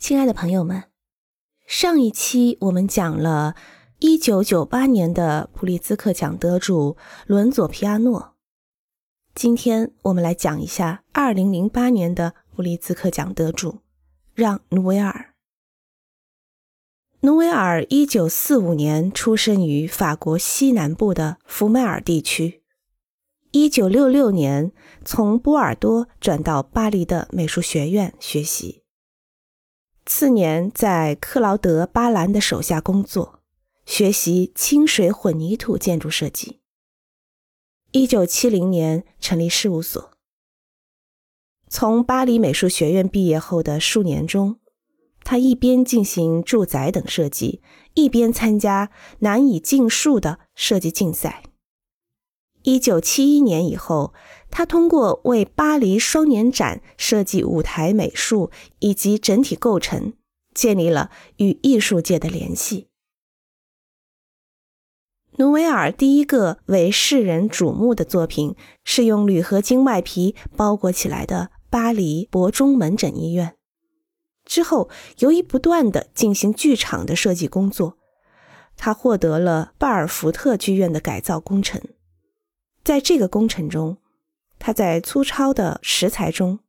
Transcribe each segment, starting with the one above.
亲爱的朋友们，上一期我们讲了1998年的普利兹克奖得主伦佐·皮亚诺，今天我们来讲一下2008年的普利兹克奖得主让·努维尔。努维尔1945年出生于法国西南部的福迈尔地区，1966年从波尔多转到巴黎的美术学院学习。次年，在克劳德·巴兰的手下工作，学习清水混凝土建筑设计。一九七零年成立事务所。从巴黎美术学院毕业后的数年中，他一边进行住宅等设计，一边参加难以尽数的设计竞赛。一九七一年以后，他通过为巴黎双年展设计舞台美术以及整体构成，建立了与艺术界的联系。努维尔第一个为世人瞩目的作品是用铝合金外皮包裹起来的巴黎博中门诊医院。之后，由于不断的进行剧场的设计工作，他获得了巴尔福特剧院的改造工程。在这个工程中，他在粗糙的石材中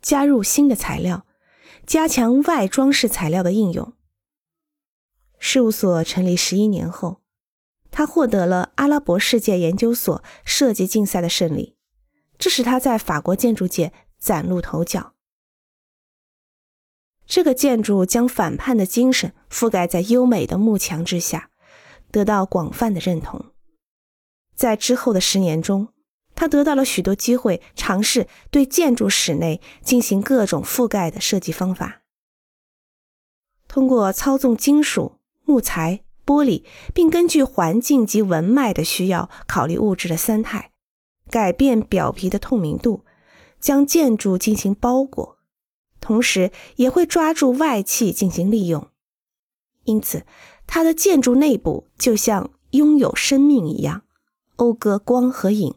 加入新的材料，加强外装饰材料的应用。事务所成立十一年后，他获得了阿拉伯世界研究所设计竞赛的胜利，这使他在法国建筑界崭露头角。这个建筑将反叛的精神覆盖在优美的幕墙之下，得到广泛的认同。在之后的十年中，他得到了许多机会，尝试对建筑室内进行各种覆盖的设计方法。通过操纵金属、木材、玻璃，并根据环境及纹脉的需要考虑物质的三态，改变表皮的透明度，将建筑进行包裹，同时也会抓住外气进行利用。因此，它的建筑内部就像拥有生命一样。讴歌光和影。